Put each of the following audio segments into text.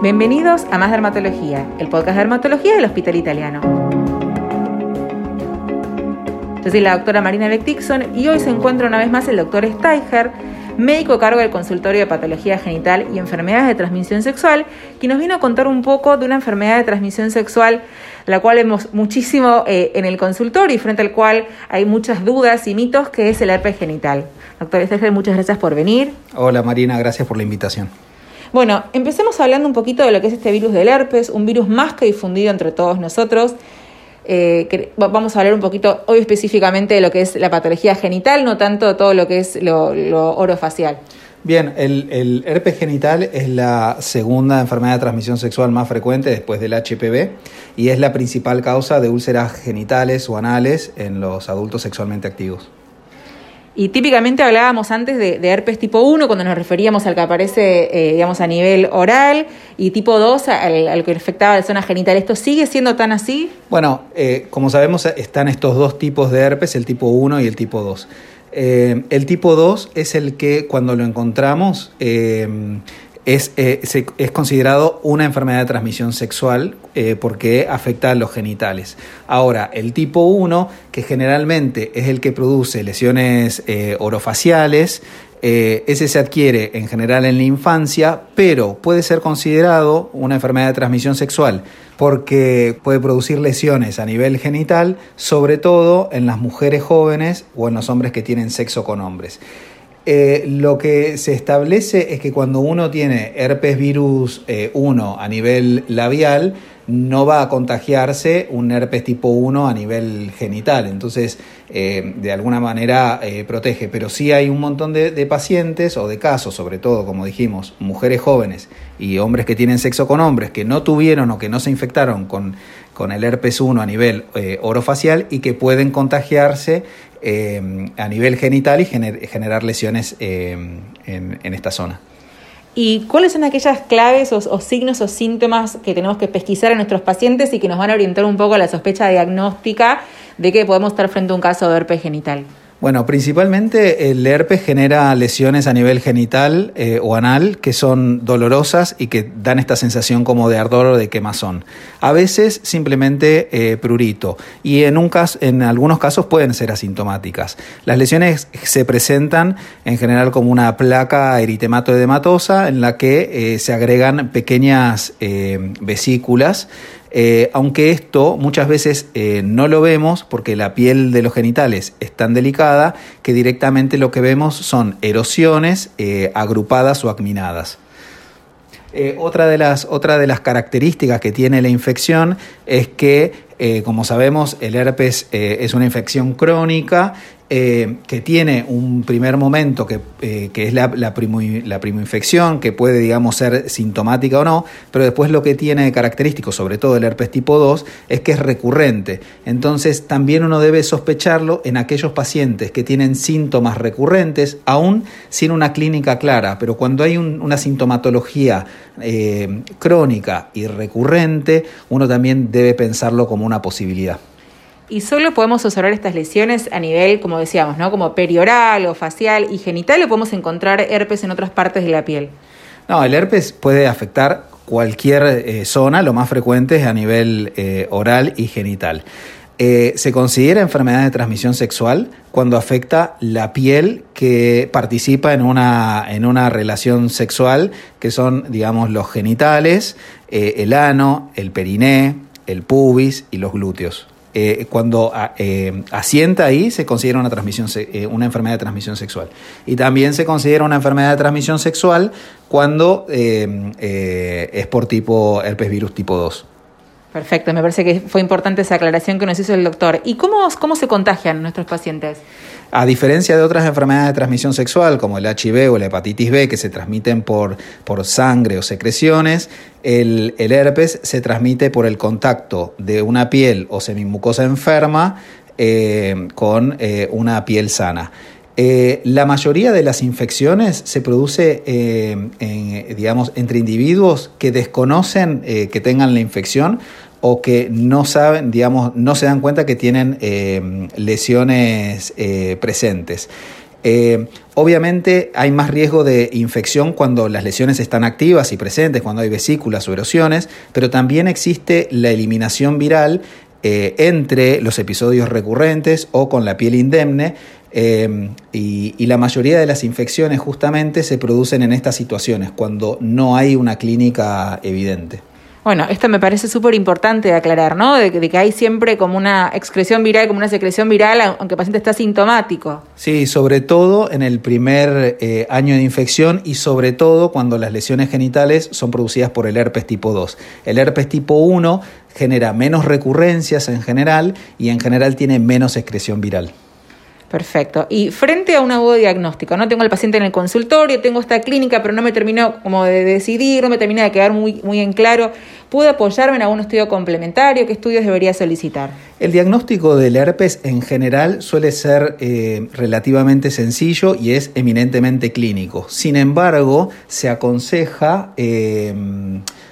Bienvenidos a Más Dermatología, el podcast de dermatología del Hospital Italiano. Yo soy la doctora Marina Beck y hoy se encuentra una vez más el doctor Steiger, médico a cargo del consultorio de patología genital y enfermedades de transmisión sexual, que nos vino a contar un poco de una enfermedad de transmisión sexual, la cual vemos muchísimo eh, en el consultorio y frente al cual hay muchas dudas y mitos, que es el herpes genital. Doctor Steiger, muchas gracias por venir. Hola Marina, gracias por la invitación. Bueno, empecemos hablando un poquito de lo que es este virus del herpes, un virus más que difundido entre todos nosotros. Eh, vamos a hablar un poquito hoy específicamente de lo que es la patología genital, no tanto todo lo que es lo, orofacial. Bien, el, herpes genital es la segunda enfermedad de transmisión sexual más frecuente después del HPV y es la principal causa de úlceras genitales o anales en los adultos sexualmente activos. Y típicamente hablábamos antes de, herpes tipo 1 cuando nos referíamos al que aparece, eh, digamos, a nivel oral, y tipo 2 al, que afectaba la zona genital. ¿Esto sigue siendo tan así? Bueno, eh, como sabemos, están estos dos tipos de herpes, el tipo 1 y el tipo 2. Eh, el tipo 2 es el que cuando lo encontramos es, eh, es, considerado una enfermedad de transmisión sexual eh, porque afecta a los genitales. Ahora, el tipo 1, que generalmente es el que produce lesiones eh, orofaciales, ese se adquiere en general en la infancia, pero puede ser considerado una enfermedad de transmisión sexual porque puede producir lesiones a nivel genital, sobre todo en las mujeres jóvenes o en los hombres que tienen sexo con hombres. Eh, lo que se establece es que cuando uno tiene herpes virus 1 eh, a nivel labial, no va a contagiarse un herpes tipo 1 a nivel genital. Entonces, eh, de alguna manera protege. Pero sí hay un montón de, pacientes o de casos, sobre todo, como dijimos, mujeres jóvenes y hombres que tienen sexo con hombres que no tuvieron o que no se infectaron con, con el herpes 1 a nivel orofacial y que pueden contagiarse eh, a nivel genital y generar lesiones eh, en, esta zona. ¿Y cuáles son aquellas claves o, signos o síntomas que tenemos que pesquisar a nuestros pacientes y que nos van a orientar un poco a la sospecha diagnóstica de que podemos estar frente a un caso de herpes genital? Bueno, principalmente el herpes genera lesiones a nivel genital eh, o anal que son dolorosas y que dan esta sensación como de ardor o de quemazón. A veces simplemente eh, prurito y en, un caso, en algunos casos pueden ser asintomáticas. Las lesiones se presentan en general como una placa eritemato-edematosa en la que eh, se agregan pequeñas vesículas eh, aunque esto muchas veces eh, no lo vemos porque la piel de los genitales es tan delicada que directamente lo que vemos son erosiones eh, agrupadas o acminadas. otra, de las, otra de las características que tiene la infección es que como sabemos, el herpes es una infección crónica eh, que tiene un primer momento que, es la, la, primoinfección, que puede, digamos, ser sintomática o no, pero después lo que tiene de característico, sobre todo el herpes tipo 2, es que es recurrente. Entonces, también uno debe sospecharlo en aquellos pacientes que tienen síntomas recurrentes, aún sin una clínica clara, pero cuando hay una sintomatología crónica y recurrente, uno también debe pensarlo como una posibilidad. Y solo podemos observar estas lesiones a nivel, como decíamos, ¿no? Como perioral o facial y genital, o podemos encontrar herpes en otras partes de la piel. No, el herpes puede afectar cualquier eh, zona, lo más frecuente es a nivel eh, oral y genital. Eh, se considera enfermedad de transmisión sexual cuando afecta la piel que participa en una, en una relación sexual, que son, digamos, los genitales, el ano, el periné, el pubis y los glúteos. Eh, cuando ah, eh, asienta ahí se considera una, transmisión, eh, una enfermedad de transmisión sexual. Y también se considera una enfermedad de transmisión sexual cuando es por tipo herpes virus tipo 2. Perfecto, me parece que fue importante esa aclaración que nos hizo el doctor. ¿Y cómo, cómo se contagian nuestros pacientes? A diferencia de otras enfermedades de transmisión sexual, como el HIV o la hepatitis B, que se transmiten por, por sangre o secreciones, el, herpes se transmite por el contacto de una piel o semimucosa enferma eh, con eh, una piel sana. Eh, la mayoría de las infecciones se produce digamos, entre individuos que desconocen que tengan la infección o que no saben, digamos, no se dan cuenta que tienen eh, lesiones eh, presentes. Eh, obviamente hay más riesgo de infección cuando las lesiones están activas y presentes, cuando hay vesículas o erosiones, pero también existe la eliminación viral eh, entre los episodios recurrentes o con la piel indemne. Eh, y, y, la mayoría de las infecciones justamente se producen en estas situaciones, cuando no hay una clínica evidente. Bueno, esto me parece súper importante de aclarar, ¿no? De, que hay siempre como una excreción viral, como una secreción viral, aunque el paciente está sintomático. Sí, sobre todo en el primer eh, año de infección y sobre todo cuando las lesiones genitales son producidas por el herpes tipo 2. El herpes tipo 1 genera menos recurrencias en general y en general tiene menos excreción viral. Perfecto. Y frente a un agudo diagnóstico, no tengo al paciente en el consultorio, tengo esta clínica, pero no me terminó como de decidir, no me termina de quedar muy, muy en claro. ¿Puedo apoyarme en algún estudio complementario? ¿Qué estudios debería solicitar? El diagnóstico del herpes en general suele ser eh, relativamente sencillo y es eminentemente clínico. Sin embargo, se aconseja eh,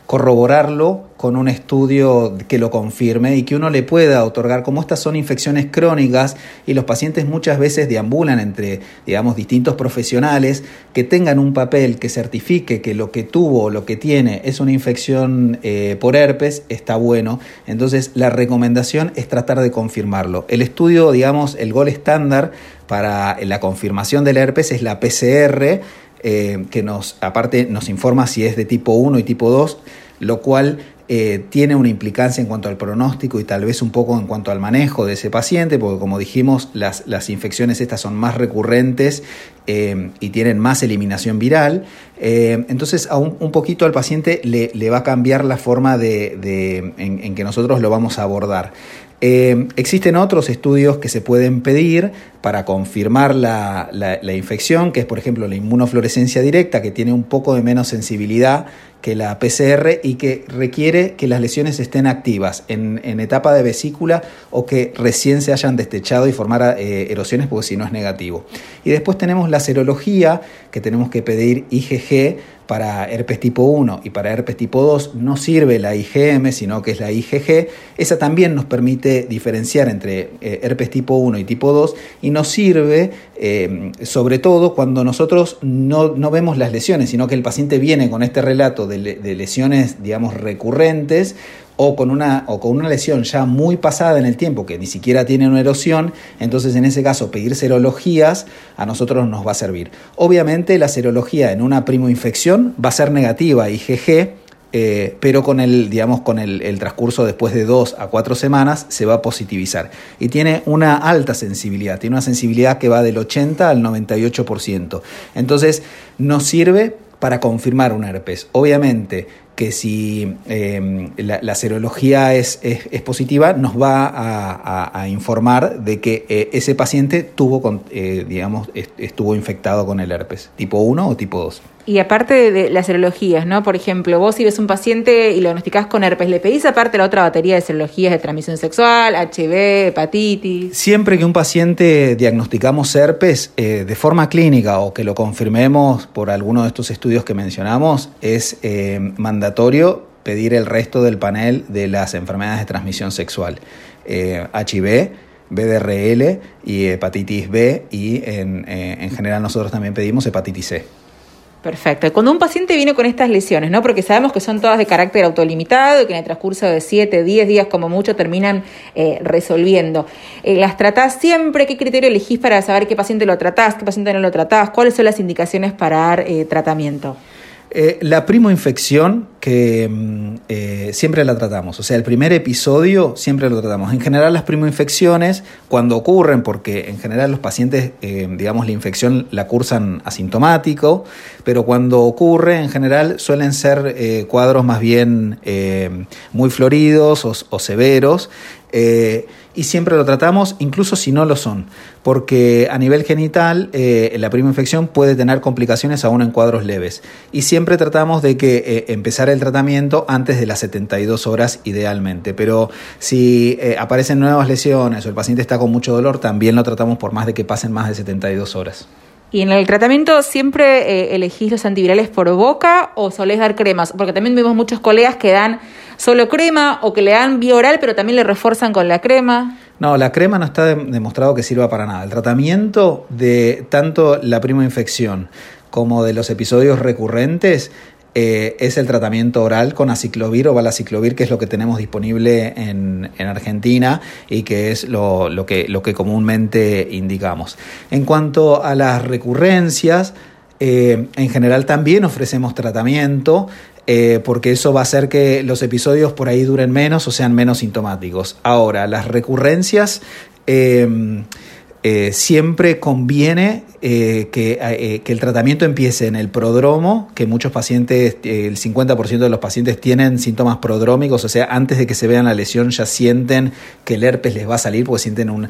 corroborarlo con un estudio que lo confirme y que uno le pueda otorgar, como estas son infecciones crónicas y los pacientes muchas veces deambulan entre, digamos, distintos profesionales, que tengan un papel que certifique que lo que tuvo o lo que tiene es una infección eh, por herpes, está bueno. Entonces la recomendación es tratar de confirmarlo. El estudio, digamos, el gol estándar para la confirmación del herpes es la PCR, eh, que nos, aparte nos informa si es de tipo 1 y tipo 2, lo cual eh, tiene una implicancia en cuanto al pronóstico y tal vez un poco en cuanto al manejo de ese paciente, porque como dijimos, las, las infecciones estas son más recurrentes eh, y tienen más eliminación viral. entonces, a un, poquito al paciente le, le, va a cambiar la forma de, en, que nosotros lo vamos a abordar. Existen otros estudios que se pueden pedir para confirmar la, infección, que es por ejemplo la inmunofluorescencia directa, que tiene un poco de menos sensibilidad que la PCR y que requiere que las lesiones estén activas en, etapa de vesícula o que recién se hayan destechado y formar eh, erosiones, porque si no es negativo. Y después tenemos la serología, que tenemos que pedir IgG para herpes tipo 1 y para herpes tipo 2 no sirve la IgM, sino que es la IgG. Esa también nos permite diferenciar entre eh, herpes tipo 1 y tipo 2 y nos sirve eh, sobre todo cuando nosotros no, vemos las lesiones, sino que el paciente viene con este relato de, de lesiones, digamos, recurrentes o con, una, o con una lesión ya muy pasada en el tiempo, que ni siquiera tiene una erosión, entonces en ese caso pedir serologías a nosotros nos va a servir. Obviamente la serología en una primoinfección va a ser negativa, IgG, eh, pero con el, digamos, con el, el, transcurso después de dos a cuatro semanas se va a positivizar. Y tiene una alta sensibilidad, tiene una sensibilidad que va del 80 al 98%. Entonces nos sirve para confirmar un herpes. Obviamente, que si em, la, serología es, es, positiva, nos va a, informar de que eh, ese paciente tuvo, eh, digamos, estuvo infectado con el herpes, tipo 1 o tipo 2. Y aparte de las serologías, ¿no? Por ejemplo, vos si ves un paciente y lo diagnosticás con herpes, ¿le pedís aparte la otra batería de serologías de transmisión sexual, HIV, hepatitis? Siempre que un paciente diagnosticamos herpes eh, de forma clínica o que lo confirmemos por alguno de estos estudios que mencionamos, es eh, pedir el resto del panel de las enfermedades de transmisión sexual. HIV, eh, BDRL y hepatitis B y en, en general nosotros también pedimos hepatitis C. Perfecto. Cuando un paciente viene con estas lesiones, ¿no? Porque sabemos que son todas de carácter autolimitado y que en el transcurso de 7, 10 días como mucho terminan eh, resolviendo. Eh, ¿Las tratás siempre? ¿Qué criterio elegís para saber qué paciente lo tratás, qué paciente no lo tratás? ¿Cuáles son las indicaciones para dar eh, tratamiento? Eh, la primoinfección que mm, eh, siempre la tratamos, o sea, el primer episodio siempre lo tratamos. En general las primoinfecciones, cuando ocurren, porque en general los pacientes, eh, digamos, la infección la cursan asintomático, pero cuando ocurre, en general suelen ser cuadros más bien muy floridos o severos, eh, y siempre lo tratamos, incluso si no lo son, porque a nivel genital eh, la prima infección puede tener complicaciones aún en cuadros leves. Y siempre tratamos de que eh, empezar el tratamiento antes de las 72 horas idealmente. Pero si aparecen nuevas lesiones o el paciente está con mucho dolor, también lo tratamos por más de que pasen más de 72 horas. ¿Y en el tratamiento siempre elegís los antivirales por boca o solés dar cremas? Porque también vemos muchos colegas que dan solo crema o que le dan vía oral pero también le refuerzan con la crema. No, la crema no está demostrado que sirva para nada. El tratamiento de tanto la prima infección como de los episodios recurrentes eh, es el tratamiento oral con aciclovir o balaciclovir, que es lo que tenemos disponible en, Argentina y que es lo, que, lo que comúnmente indicamos. En cuanto a las recurrencias, eh, en general también ofrecemos tratamiento. Eh, porque eso va a hacer que los episodios por ahí duren menos o sean menos sintomáticos. Ahora, las recurrencias siempre conviene eh, eh, que, el tratamiento empiece en el prodromo, que muchos pacientes, eh, el 50% de los pacientes tienen síntomas prodrómicos, o sea, antes de que se vean la lesión ya sienten que el herpes les va a salir porque sienten un,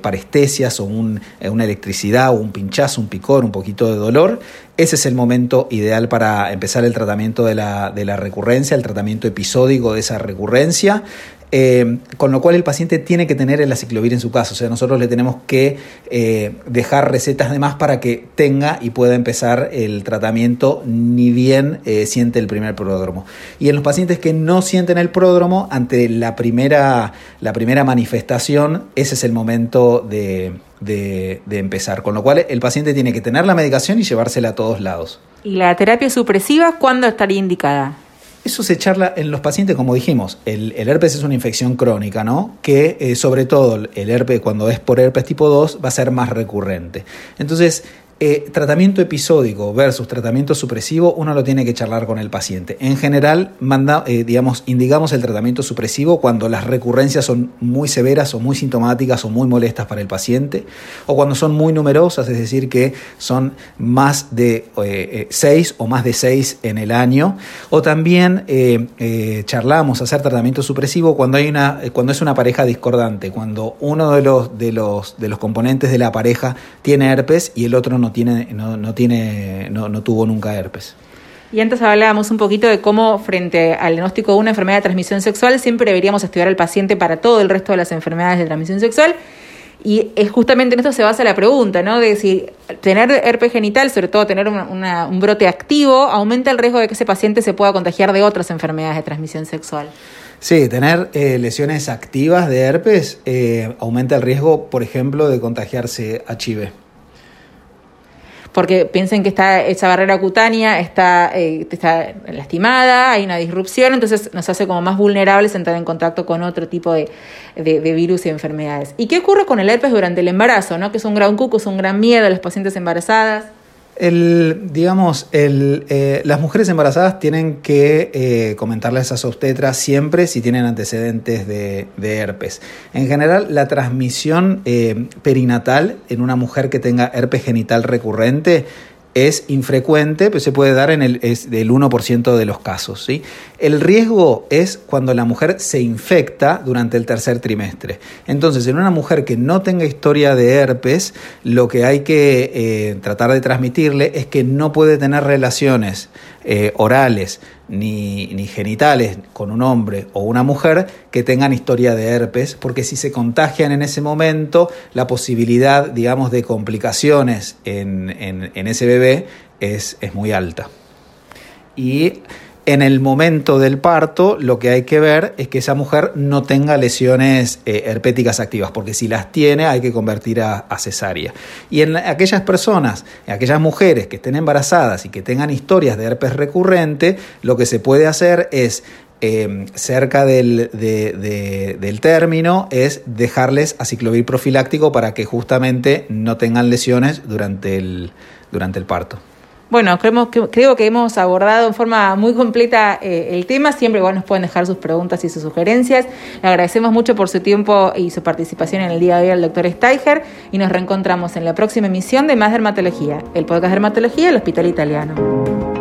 parestesias o una electricidad o un pinchazo, un picor, un poquito de dolor. Ese es el momento ideal para empezar el tratamiento de la, de la recurrencia, el tratamiento episódico de esa recurrencia. Eh, con lo cual el paciente tiene que tener el aciclovir en su casa, o sea, nosotros le tenemos que eh, dejar recetas de más para que tenga y pueda empezar el tratamiento ni bien eh, siente el primer pródromo. Y en los pacientes que no sienten el pródromo, ante la primera, la primera manifestación, ese es el momento de, de, empezar, con lo cual el paciente tiene que tener la medicación y llevársela a todos lados. ¿Y la terapia supresiva cuándo estaría indicada? Eso se charla en los pacientes, como dijimos, el, herpes es una infección crónica, ¿no? Que eh, sobre todo el herpes, cuando es por herpes tipo 2, va a ser más recurrente. Entonces, eh, tratamiento episódico versus tratamiento supresivo, uno lo tiene que charlar con el paciente. En general, manda, eh, digamos, indicamos el tratamiento supresivo cuando las recurrencias son muy severas o muy sintomáticas o muy molestas para el paciente, o cuando son muy numerosas, es decir, que son más de eh, seis o más de seis en el año, o también charlamos hacer tratamiento supresivo cuando hay una, cuando es una pareja discordante, cuando uno de los, de los, de los componentes de la pareja tiene herpes y el otro no no tiene, no, no tiene, no, no tuvo nunca herpes. Y antes hablábamos un poquito de cómo frente al diagnóstico de una enfermedad de transmisión sexual siempre deberíamos estudiar al paciente para todo el resto de las enfermedades de transmisión sexual. Y es justamente en esto se basa la pregunta, ¿no? De si tener herpes genital, sobre todo tener un brote activo, aumenta el riesgo de que ese paciente se pueda contagiar de otras enfermedades de transmisión sexual. Sí, tener eh, lesiones activas de herpes eh, aumenta el riesgo, por ejemplo, de contagiarse HIV porque piensen que está esa barrera cutánea está, eh, está lastimada, hay una disrupción, entonces nos hace como más vulnerables entrar en contacto con otro tipo de, virus y enfermedades. ¿Y qué ocurre con el herpes durante el embarazo? ¿no? Que es un gran cuco, es un gran miedo a las pacientes embarazadas. El, digamos, el, eh, las mujeres embarazadas tienen que eh, comentarles a su obstetra siempre si tienen antecedentes de, herpes. En general, la transmisión eh, perinatal en una mujer que tenga herpes genital recurrente es infrecuente, pero se puede dar en el es del 1% de los casos. ¿sí? El riesgo es cuando la mujer se infecta durante el tercer trimestre. Entonces, en una mujer que no tenga historia de herpes, lo que hay que eh, tratar de transmitirle es que no puede tener relaciones eh, orales ni, ni, genitales con un hombre o una mujer que tengan historia de herpes, porque si se contagian en ese momento, la posibilidad, digamos, de complicaciones en, en, en ese bebé es, es muy alta. Y en el momento del parto lo que hay que ver es que esa mujer no tenga lesiones eh, herpéticas activas, porque si las tiene hay que convertir a, cesárea. Y en aquellas personas, en aquellas mujeres que estén embarazadas y que tengan historias de herpes recurrente, lo que se puede hacer es em, cerca del, del, término es dejarles aciclovir profiláctico para que justamente no tengan lesiones durante el, durante el parto. Bueno, creemos que, creo que hemos abordado en forma muy completa eh, el tema. Siempre igual nos pueden dejar sus preguntas y sus sugerencias. Le agradecemos mucho por su tiempo y su participación en el día de hoy al doctor Steiger y nos reencontramos en la próxima emisión de Más Dermatología, el podcast de Dermatología del Hospital Italiano.